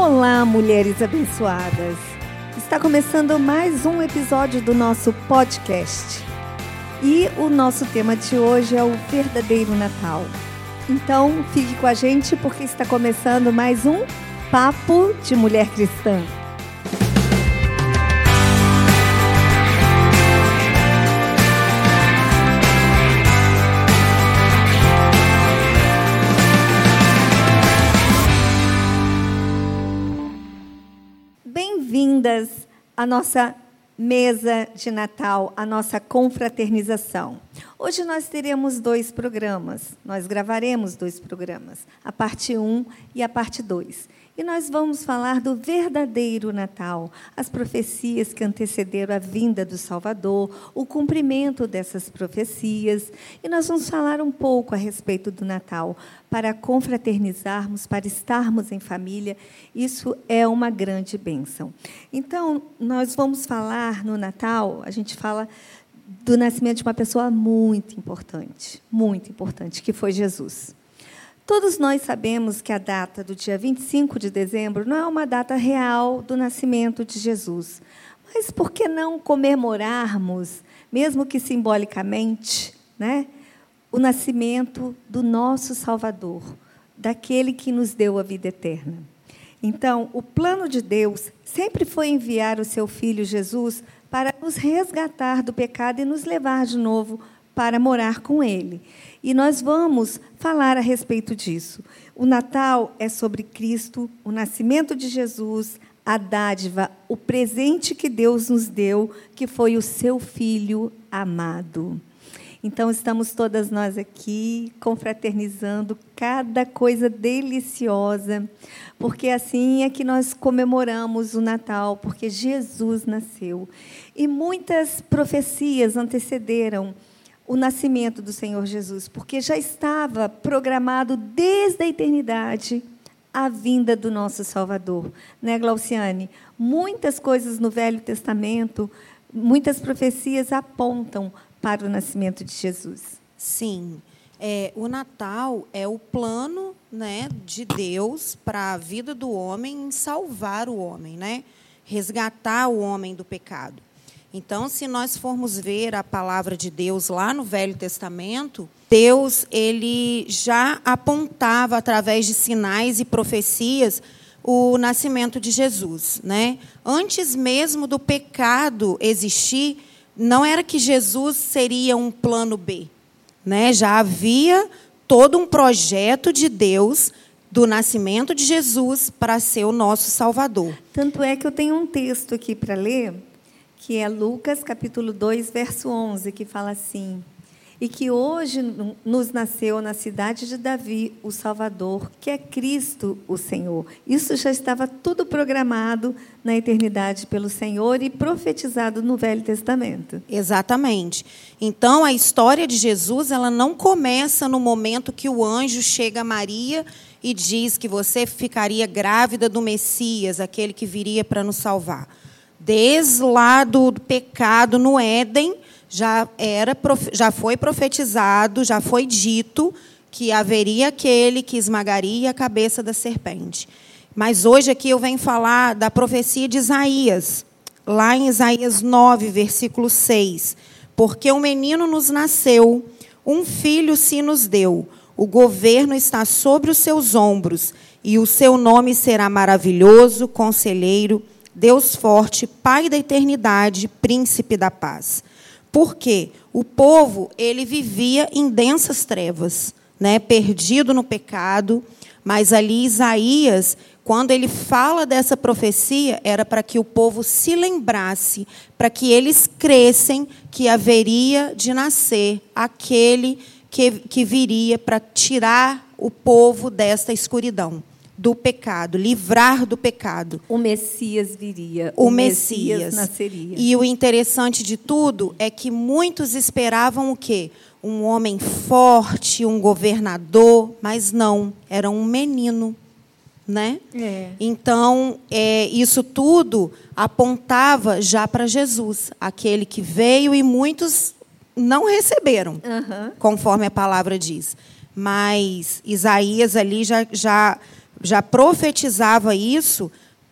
Olá, mulheres abençoadas! Está começando mais um episódio do nosso podcast. E o nosso tema de hoje é o verdadeiro Natal. Então, fique com a gente porque está começando mais um Papo de Mulher Cristã. Bem-vindas à nossa mesa de Natal, à nossa confraternização. Hoje nós teremos dois programas. Nós gravaremos dois programas, a parte 1 e a parte 2. E nós vamos falar do verdadeiro Natal, as profecias que antecederam a vinda do Salvador, o cumprimento dessas profecias. E nós vamos falar um pouco a respeito do Natal, para confraternizarmos, para estarmos em família. Isso é uma grande bênção. Então, nós vamos falar no Natal, a gente fala do nascimento de uma pessoa muito importante, muito importante, que foi Jesus. Todos nós sabemos que a data do dia 25 de dezembro não é uma data real do nascimento de Jesus. Mas por que não comemorarmos, mesmo que simbolicamente, né, o nascimento do nosso Salvador, daquele que nos deu a vida eterna? Então, o plano de Deus sempre foi enviar o seu filho Jesus para nos resgatar do pecado e nos levar de novo para morar com ele. E nós vamos falar a respeito disso. O Natal é sobre Cristo, o nascimento de Jesus, a dádiva, o presente que Deus nos deu, que foi o seu filho amado. Então, estamos todas nós aqui confraternizando cada coisa deliciosa, porque assim é que nós comemoramos o Natal, porque Jesus nasceu. E muitas profecias antecederam o nascimento do Senhor Jesus, porque já estava programado desde a eternidade a vinda do nosso Salvador. Né, Glauciane? Muitas coisas no Velho Testamento, muitas profecias apontam para o nascimento de Jesus. Sim. É, o Natal é o plano né, de Deus para a vida do homem em salvar o homem, né? resgatar o homem do pecado. Então, se nós formos ver a palavra de Deus lá no Velho Testamento, Deus ele já apontava através de sinais e profecias o nascimento de Jesus, né? Antes mesmo do pecado existir, não era que Jesus seria um plano B, né? Já havia todo um projeto de Deus do nascimento de Jesus para ser o nosso Salvador. Tanto é que eu tenho um texto aqui para ler que é Lucas capítulo 2, verso 11, que fala assim: E que hoje nos nasceu na cidade de Davi o Salvador, que é Cristo o Senhor. Isso já estava tudo programado na eternidade pelo Senhor e profetizado no Velho Testamento. Exatamente. Então a história de Jesus, ela não começa no momento que o anjo chega a Maria e diz que você ficaria grávida do Messias, aquele que viria para nos salvar desde lá do pecado no Éden, já, era, já foi profetizado, já foi dito que haveria aquele que esmagaria a cabeça da serpente. Mas hoje aqui eu venho falar da profecia de Isaías, lá em Isaías 9, versículo 6. Porque um menino nos nasceu, um filho se nos deu, o governo está sobre os seus ombros, e o seu nome será maravilhoso, conselheiro, Deus forte, Pai da eternidade, príncipe da paz. Porque o povo, ele vivia em densas trevas, né, perdido no pecado, mas ali Isaías, quando ele fala dessa profecia, era para que o povo se lembrasse, para que eles crescem que haveria de nascer aquele que, que viria para tirar o povo desta escuridão do pecado, livrar do pecado. O Messias viria. O, o Messias. Messias nasceria. E o interessante de tudo é que muitos esperavam o quê? Um homem forte, um governador, mas não, era um menino. Né? É. Então, é, isso tudo apontava já para Jesus, aquele que veio e muitos não receberam, uhum. conforme a palavra diz. Mas Isaías ali já, já já profetizava isso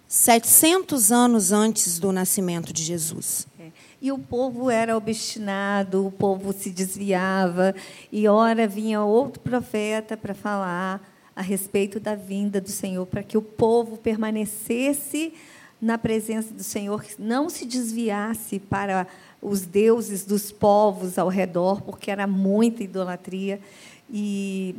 700 anos antes do nascimento de Jesus. É. E o povo era obstinado, o povo se desviava, e ora vinha outro profeta para falar a respeito da vinda do Senhor, para que o povo permanecesse na presença do Senhor, não se desviasse para os deuses dos povos ao redor, porque era muita idolatria. E,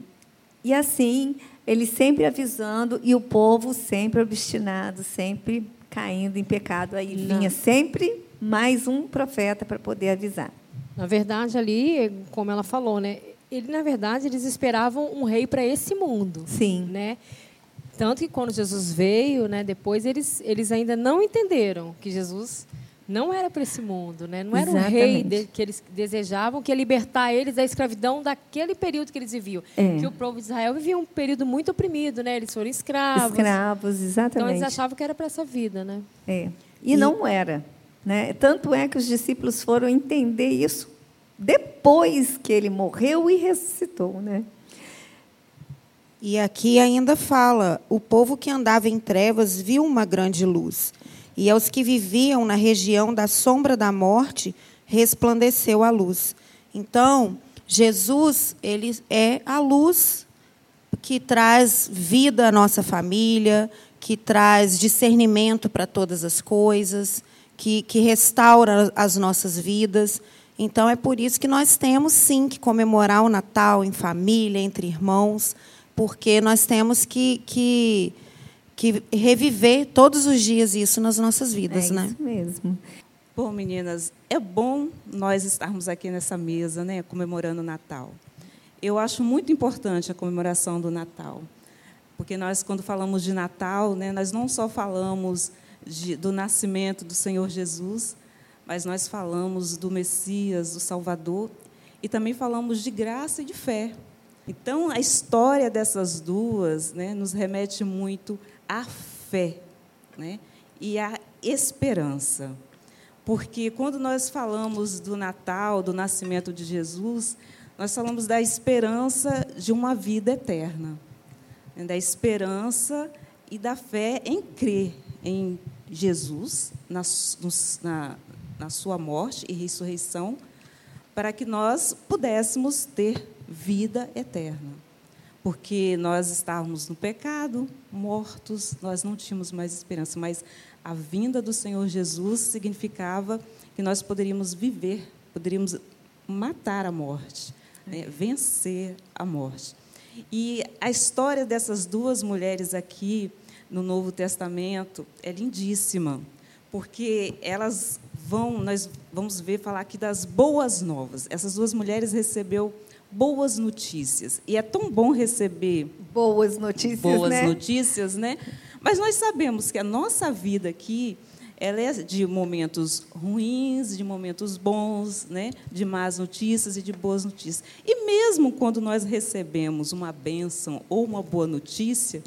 e assim, ele sempre avisando e o povo sempre obstinado, sempre caindo em pecado. Aí vinha sempre mais um profeta para poder avisar. Na verdade, ali, como ela falou, né? Ele, na verdade, eles esperavam um rei para esse mundo. Sim. Né? Tanto que quando Jesus veio, né, depois eles, eles ainda não entenderam que Jesus não era para esse mundo, né? não era Exatamente. o rei de, que eles desejavam, que ia libertar eles da escravidão daquele período que eles viviam. É. Que o povo de Israel vivia um período muito oprimido, né? eles foram escravos. Escravos, exatamente. Então eles achavam que era para essa vida. Né? É. E, e não era. Né? Tanto é que os discípulos foram entender isso depois que ele morreu e ressuscitou. Né? E aqui ainda fala: o povo que andava em trevas viu uma grande luz, e aos que viviam na região da sombra da morte resplandeceu a luz. Então, Jesus, ele é a luz que traz vida à nossa família, que traz discernimento para todas as coisas, que, que restaura as nossas vidas. Então, é por isso que nós temos, sim, que comemorar o Natal em família, entre irmãos porque nós temos que, que, que reviver todos os dias isso nas nossas vidas, é né? Isso mesmo. Bom, meninas, é bom nós estarmos aqui nessa mesa, né, comemorando o Natal. Eu acho muito importante a comemoração do Natal, porque nós, quando falamos de Natal, né, nós não só falamos de, do nascimento do Senhor Jesus, mas nós falamos do Messias, do Salvador, e também falamos de graça e de fé. Então, a história dessas duas né, nos remete muito à fé né, e à esperança. Porque quando nós falamos do Natal, do nascimento de Jesus, nós falamos da esperança de uma vida eterna, né, da esperança e da fé em crer em Jesus, na, na, na sua morte e ressurreição, para que nós pudéssemos ter vida eterna. Porque nós estávamos no pecado, mortos, nós não tínhamos mais esperança, mas a vinda do Senhor Jesus significava que nós poderíamos viver, poderíamos matar a morte, né? vencer a morte. E a história dessas duas mulheres aqui no Novo Testamento é lindíssima, porque elas vão, nós vamos ver falar aqui das boas novas. Essas duas mulheres recebeu boas notícias. E é tão bom receber boas notícias, boas né? notícias, né? Mas nós sabemos que a nossa vida aqui ela é de momentos ruins, de momentos bons, né? de más notícias e de boas notícias. E mesmo quando nós recebemos uma bênção ou uma boa notícia,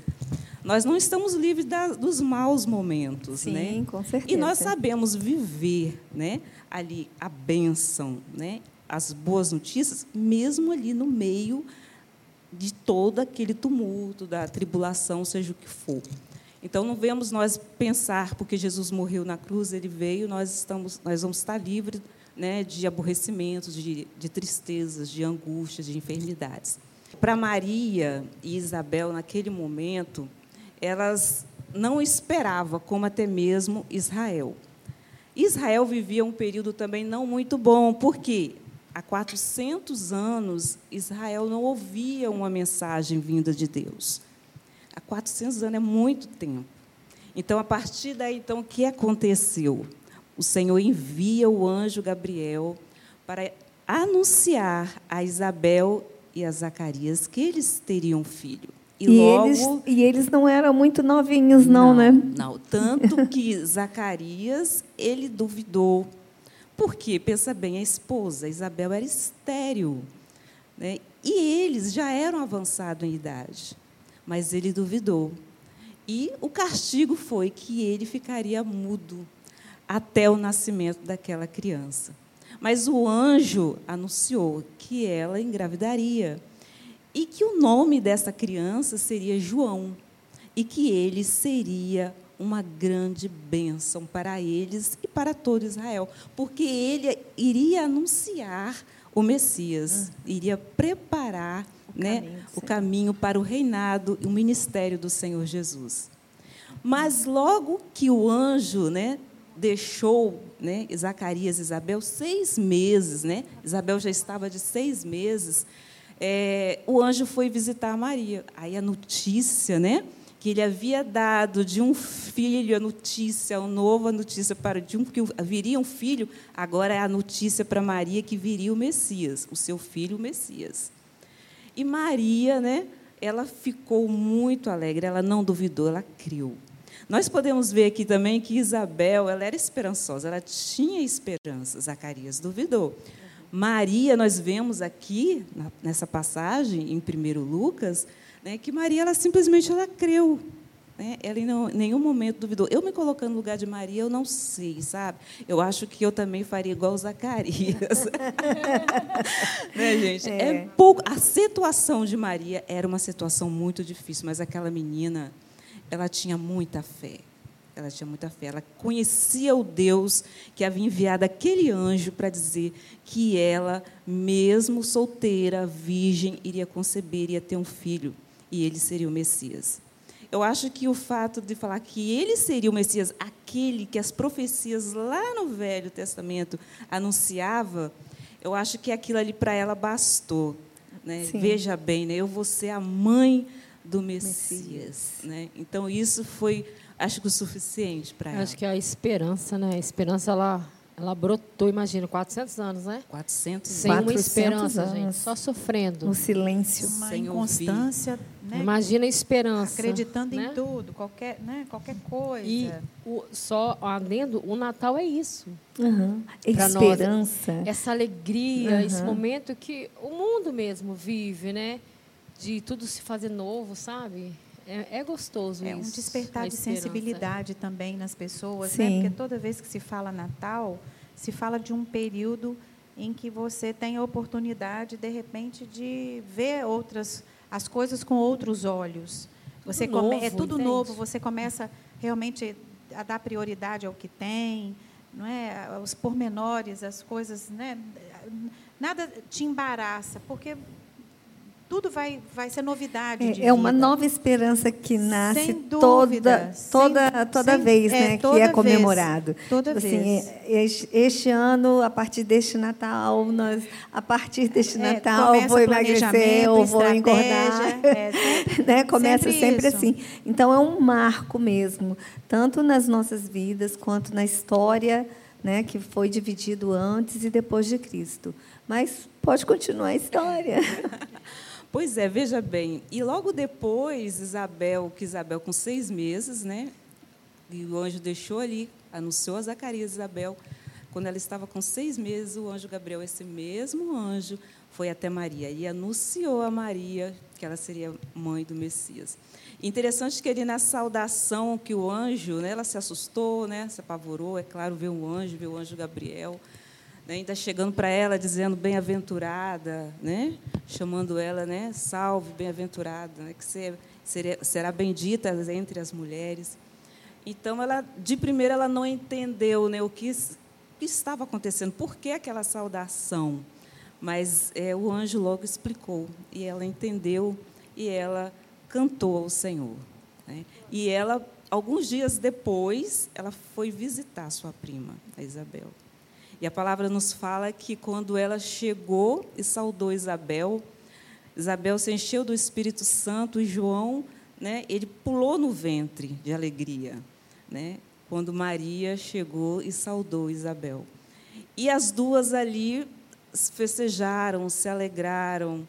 nós não estamos livres da, dos maus momentos. Sim, né? com certeza. E nós sabemos viver né? ali a bênção né? As boas notícias, mesmo ali no meio de todo aquele tumulto, da tribulação, seja o que for. Então não vemos nós pensar porque Jesus morreu na cruz, ele veio, nós estamos, nós vamos estar livres, né, de aborrecimentos, de, de tristezas, de angústias, de enfermidades. Para Maria e Isabel naquele momento, elas não esperavam como até mesmo Israel. Israel vivia um período também não muito bom, porque há 400 anos, Israel não ouvia uma mensagem vinda de Deus. Há 400 anos é muito tempo. Então, a partir daí, então, o que aconteceu? O Senhor envia o anjo Gabriel para anunciar a Isabel e a Zacarias que eles teriam filho. E, e logo, eles, e eles não eram muito novinhos, não, não né? Não, tanto que Zacarias, ele duvidou, porque, pensa bem, a esposa, Isabel, era estéril. Né? E eles já eram avançados em idade. Mas ele duvidou. E o castigo foi que ele ficaria mudo até o nascimento daquela criança. Mas o anjo anunciou que ela engravidaria e que o nome dessa criança seria João. e que ele seria uma grande bênção para eles e para todo Israel, porque ele iria anunciar o Messias, iria preparar o, né, caminho, o caminho para o reinado e o ministério do Senhor Jesus. Mas logo que o anjo né, deixou né, Zacarias e Isabel seis meses, né, Isabel já estava de seis meses, é, o anjo foi visitar Maria. Aí a notícia, né? Que ele havia dado de um filho a notícia, a nova notícia para de um que viria um filho, agora é a notícia para Maria que viria o Messias, o seu filho o Messias. E Maria, né, ela ficou muito alegre, ela não duvidou, ela criou. Nós podemos ver aqui também que Isabel, ela era esperançosa, ela tinha esperança, Zacarias duvidou. Maria, nós vemos aqui nessa passagem em 1 Lucas, né, que Maria ela simplesmente ela creu. Né? Ela em nenhum momento duvidou. Eu me colocando no lugar de Maria, eu não sei, sabe? Eu acho que eu também faria igual Zacarias. né, gente? É. é pouco. A situação de Maria era uma situação muito difícil, mas aquela menina, ela tinha muita fé. Ela tinha muita fé. Ela conhecia o Deus que havia enviado aquele anjo para dizer que ela, mesmo solteira, virgem, iria conceber, iria ter um filho e ele seria o Messias. Eu acho que o fato de falar que ele seria o Messias, aquele que as profecias lá no Velho Testamento anunciava, eu acho que aquilo ali para ela bastou. Né? Veja bem, né? eu vou ser a mãe do Messias. Messias. Né? Então, isso foi, acho que, o suficiente para ela. Acho que a esperança, né? a esperança, ela ela brotou, imagina, 400 anos, né? 400 Sem 400 uma esperança, anos. gente, só sofrendo. No silêncio. Uma Sem inconstância. Né? Imagina a esperança. Acreditando né? em tudo, qualquer, né? qualquer coisa. E o, só adendo, o Natal é isso. Uhum. Esperança. Nós, essa alegria, uhum. esse momento que o mundo mesmo vive, né? De tudo se fazer novo, sabe? É, é gostoso é isso. É um despertar de sensibilidade também nas pessoas, né? Porque toda vez que se fala Natal, se fala de um período em que você tem a oportunidade, de repente, de ver outras as coisas com outros olhos. Você tudo come, novo, é tudo entende? novo. Você começa realmente a dar prioridade ao que tem, não é? Os pormenores, as coisas, né? Nada te embaraça, porque tudo vai, vai ser novidade. É, é uma nova esperança que nasce toda, toda, sem, toda sem, vez é, né, toda que é comemorado. Vez, toda assim, vez. Este ano, a partir deste Natal, nós, a partir deste é, Natal, vou emagrecer ou vou engordar. É, sempre, né? Começa sempre, sempre assim. Então, é um marco mesmo, tanto nas nossas vidas quanto na história né, que foi dividido antes e depois de Cristo. Mas pode continuar a história. Pois é, veja bem. E logo depois, Isabel, que Isabel com seis meses, né? E o anjo deixou ali, anunciou a Zacarias Isabel. Quando ela estava com seis meses, o anjo Gabriel, esse mesmo anjo, foi até Maria e anunciou a Maria que ela seria mãe do Messias. Interessante que ele, na saudação que o anjo, né, ela se assustou, né, se apavorou, é claro, ver um anjo, ver o anjo Gabriel né, ainda chegando para ela dizendo bem-aventurada, né, chamando ela, né, salve, bem-aventurada, né, que você será bendita entre as mulheres. Então, ela, de primeira, ela não entendeu né, o que, que estava acontecendo, por que aquela saudação. Mas é, o anjo logo explicou, e ela entendeu, e ela cantou ao Senhor. Né? E ela, alguns dias depois, ela foi visitar sua prima, a Isabel. E a palavra nos fala que quando ela chegou e saudou Isabel, Isabel se encheu do Espírito Santo e João, né, ele pulou no ventre de alegria, né, quando Maria chegou e saudou Isabel. E as duas ali festejaram, se alegraram.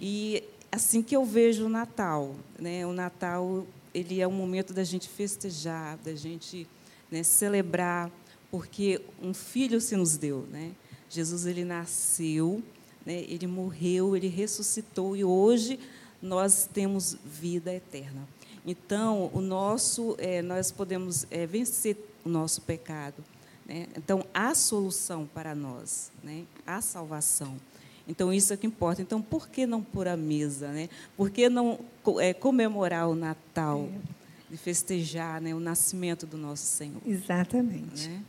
E assim que eu vejo o Natal, né, o Natal ele é um momento da gente festejar, da gente né, celebrar porque um filho se nos deu, né? Jesus ele nasceu, né? Ele morreu, ele ressuscitou e hoje nós temos vida eterna. Então o nosso, é, nós podemos é, vencer o nosso pecado. Né? Então há solução para nós, né? Há salvação. Então, isso é o que importa. Então, por que não pôr a mesa? Né? Por que não é, comemorar o Natal? De festejar né, o nascimento do nosso Senhor. Exatamente. Né?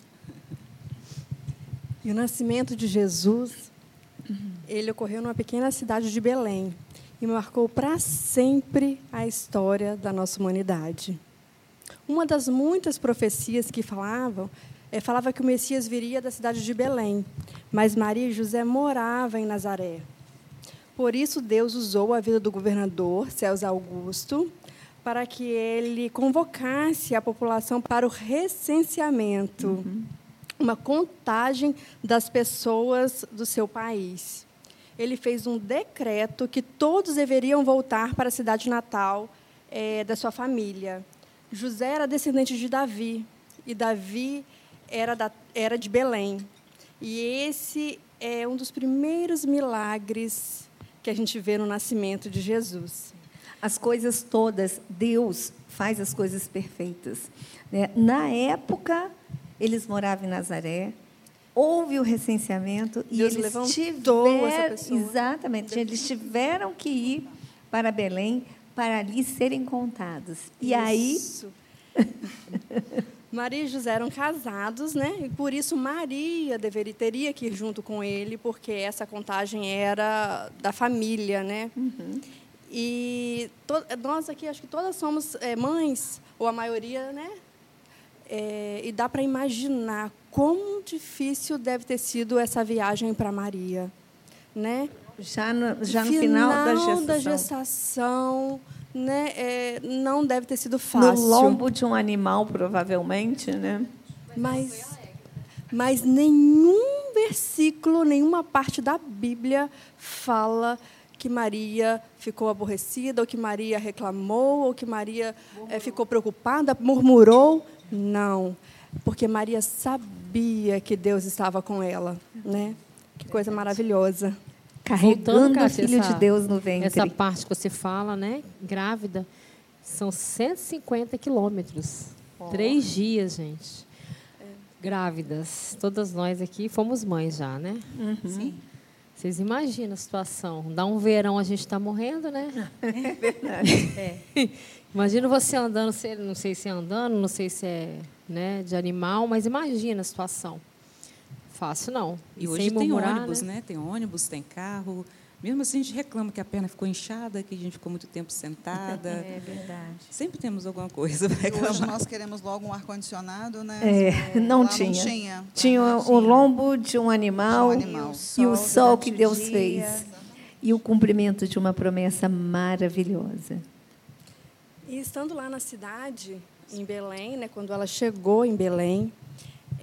O nascimento de Jesus, ele ocorreu numa pequena cidade de Belém e marcou para sempre a história da nossa humanidade. Uma das muitas profecias que falavam é, falava que o Messias viria da cidade de Belém, mas Maria e José moravam em Nazaré. Por isso, Deus usou a vida do governador César Augusto para que ele convocasse a população para o recenseamento, uhum. Uma contagem das pessoas do seu país. Ele fez um decreto que todos deveriam voltar para a cidade natal é, da sua família. José era descendente de Davi, e Davi era, da, era de Belém. E esse é um dos primeiros milagres que a gente vê no nascimento de Jesus. As coisas todas, Deus faz as coisas perfeitas. Né? Na época, eles moravam em Nazaré, houve o recenseamento e Deus eles tiveram essa pessoa. exatamente, eles tiveram que ir para Belém para ali serem contados. E Isso. aí Maria e José eram casados, né? E por isso Maria deveria teria que ir junto com ele, porque essa contagem era da família, né? Uhum. E to, nós aqui acho que todas somos é, mães ou a maioria, né? É, e dá para imaginar quão difícil deve ter sido essa viagem para Maria, né? Já no, já no final, final da gestação. Da gestação né, é, não deve ter sido fácil. No lombo de um animal, provavelmente, né? Mas, mas nenhum versículo, nenhuma parte da Bíblia fala que Maria ficou aborrecida, ou que Maria reclamou, ou que Maria é, ficou preocupada, murmurou. Não, porque Maria sabia que Deus estava com ela, né? Que coisa maravilhosa carregando o Filho essa, de Deus no ventre. Essa parte que você fala, né? Grávida, são 150 quilômetros. Oh. Três dias, gente. Grávidas. Todas nós aqui fomos mães já, né? Uhum. Sim. Vocês imaginam a situação. Dá um verão, a gente está morrendo, né? É verdade. É. Imagina você andando, não sei se é andando, não sei se é né, de animal, mas imagina a situação. Fácil não. E, e hoje tem ônibus, né? né? Tem ônibus, tem carro. Mesmo assim, a gente reclama que a perna ficou inchada, que a gente ficou muito tempo sentada. É verdade. Sempre temos alguma coisa para reclamar. Hoje nós queremos logo um ar-condicionado, né? É, não, tinha. não tinha. Tinha o lombo de um animal, um animal. e o sol, que Deus dia. fez. E o cumprimento de uma promessa maravilhosa. E estando lá na cidade, em Belém, né, quando ela chegou em Belém,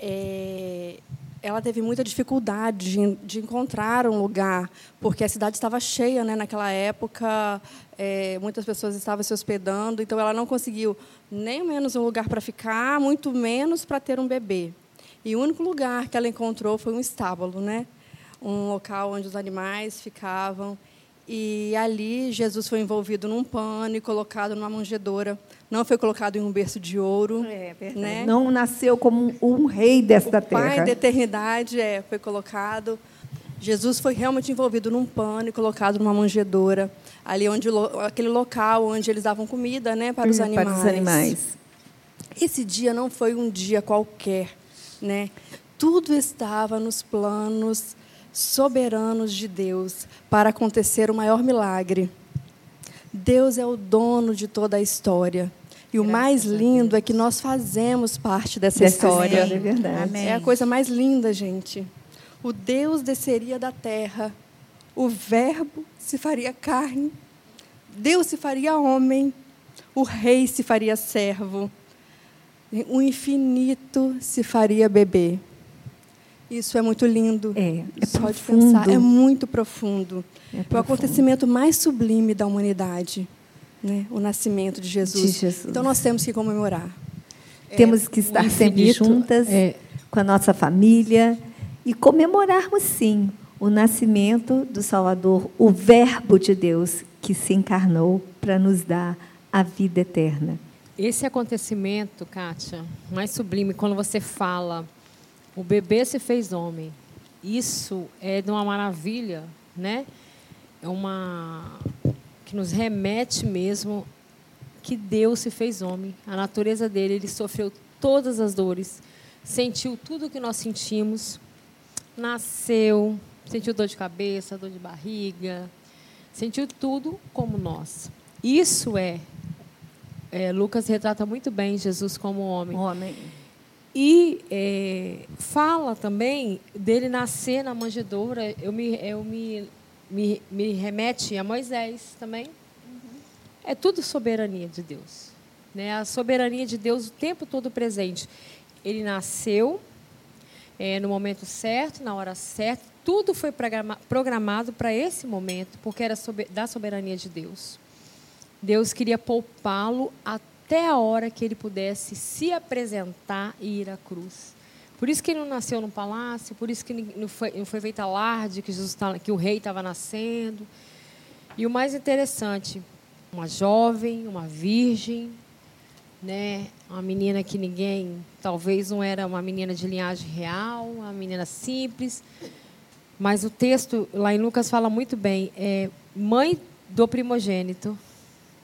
é, ela teve muita dificuldade de, de, encontrar um lugar, porque a cidade estava cheia, né? Naquela época, é, muitas pessoas estavam se hospedando, então ela não conseguiu nem menos um lugar para ficar, muito menos para ter um bebê. E o único lugar que ela encontrou foi um estábulo, né? Um local onde os animais ficavam. E ali Jesus foi envolvido num pano e colocado numa manjedoura. Não foi colocado em um berço de ouro. É verdade. Né? Não nasceu como um, um rei desta o terra. Pai da eternidade é, foi colocado. Jesus foi realmente envolvido num pano e colocado numa manjedoura. Ali onde aquele local onde eles davam comida, né, para os animais. Para os animais. Esse dia não foi um dia qualquer, né? Tudo estava nos planos soberanos de Deus para acontecer o maior milagre. Deus é o dono de toda a história. E o mais lindo é que nós fazemos parte dessa, história. É verdade. Amém. É a coisa mais linda, gente. O Deus desceria da terra, o Verbo se faria carne, Deus se faria homem, o Rei se faria servo, o infinito se faria bebê. Isso é muito lindo. É, é Só profundo. de pensar, é muito profundo. É, é o acontecimento mais sublime da humanidade, né? O nascimento de Jesus. De Jesus. Então nós temos que comemorar. Temos que estar sempre juntas é. com a nossa família e comemorarmos sim o nascimento do Salvador, o Verbo de Deus que se encarnou para nos dar a vida eterna. Esse acontecimento, Kátia, mais sublime, quando você fala o bebê se fez homem. Isso é de uma maravilha né? É uma que nos remete mesmo que Deus se fez homem. A natureza dele, ele sofreu todas as dores, sentiu tudo o que nós sentimos, nasceu, sentiu dor de cabeça, dor de barriga, sentiu tudo como nós. Isso é, é Lucas retrata muito bem Jesus como homem. Homem. E é, fala também dele nascer na manjedoura. Eu me, eu me, me, me remete a Moisés também. Uhum. É tudo soberania de Deus. Né? A soberania de Deus o tempo todo presente. Ele nasceu é, no momento certo, na hora certa. Tudo foi programado para esse momento, porque era da soberania de Deus. Deus queria poupá-lo até até a hora que ele pudesse se apresentar e ir à cruz. Por isso que ele não nasceu no palácio, por isso que não foi, não foi feita alarde que, Jesus tá, que o rei estava nascendo. E o mais interessante, uma jovem, uma virgem, né, uma menina que ninguém, talvez não era uma menina de linhagem real, uma menina simples, mas o texto lá em Lucas fala muito bem, é mãe do primogênito,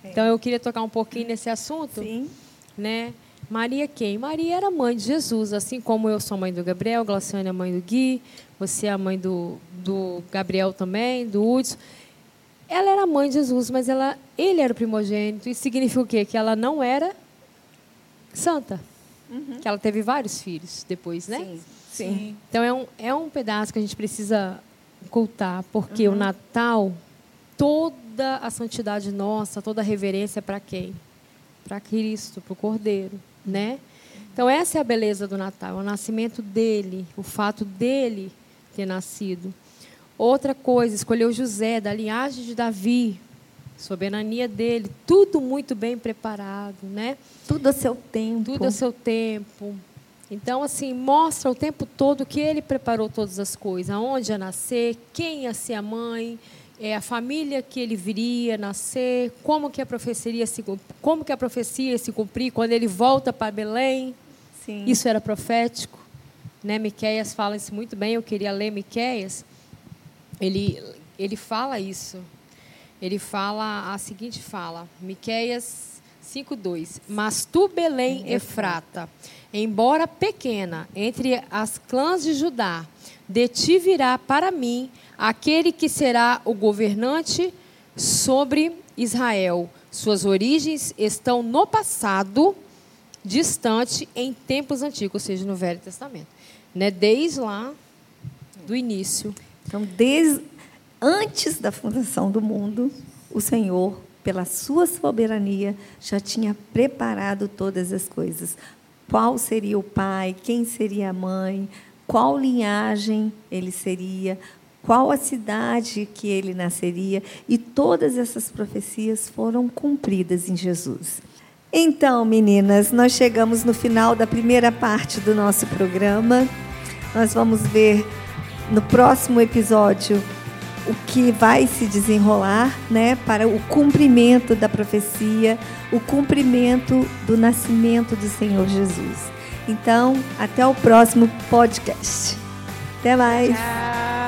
então eu queria tocar um pouquinho nesse assunto. Sim. Né? Maria quem? Maria era mãe de Jesus, assim como eu sou mãe do Gabriel, Glaciane é mãe do Gui, você é a mãe do, do Gabriel também, do Hudson. Ela era mãe de Jesus, mas ela, ele era o primogênito. Isso significa o quê? Que ela não era santa. Uhum. Que ela teve vários filhos depois, né? Sim. Sim. Então é um, é um pedaço que a gente precisa ocultar, porque uhum. o Natal, toda a santidade nossa, toda a reverência para quem? Para Cristo, para o Cordeiro, né? Então essa é a beleza do Natal, é o nascimento dele, o fato dele ter nascido. Outra coisa, escolheu José da linhagem de Davi, soberania dele, tudo muito bem preparado, né? Tudo a seu tempo. Tudo a seu tempo. Então, assim, mostra o tempo todo que ele preparou todas as coisas, aonde ia nascer, quem ia ser a mãe, é, a família que ele viria nascer, como que a profecia se como que a profecia se cumprir quando ele volta para Belém. Sim. Isso era profético, né? Miqueias fala isso muito bem. Eu queria ler Miqueias. Ele ele fala isso. Ele fala a seguinte fala, Miqueias 5:2. Mas tu Belém Efrata, embora pequena entre as clãs de Judá, de ti virá para mim aquele que será o governante sobre Israel. Suas origens estão no passado, distante, em tempos antigos, ou seja, no Velho Testamento. Né? Desde lá do início. Então, desde antes da fundação do mundo, o Senhor, pela sua soberania, já tinha preparado todas as coisas. Qual seria o pai, quem seria a mãe, qual linhagem ele seria, qual a cidade que ele nasceria, e todas essas profecias foram cumpridas em Jesus. Então, meninas, nós chegamos no final da primeira parte do nosso programa. Nós vamos ver no próximo episódio o que vai se desenrolar, né, para o cumprimento da profecia, o cumprimento do nascimento do Senhor Jesus. Então, até o próximo podcast. Até mais. Tchau.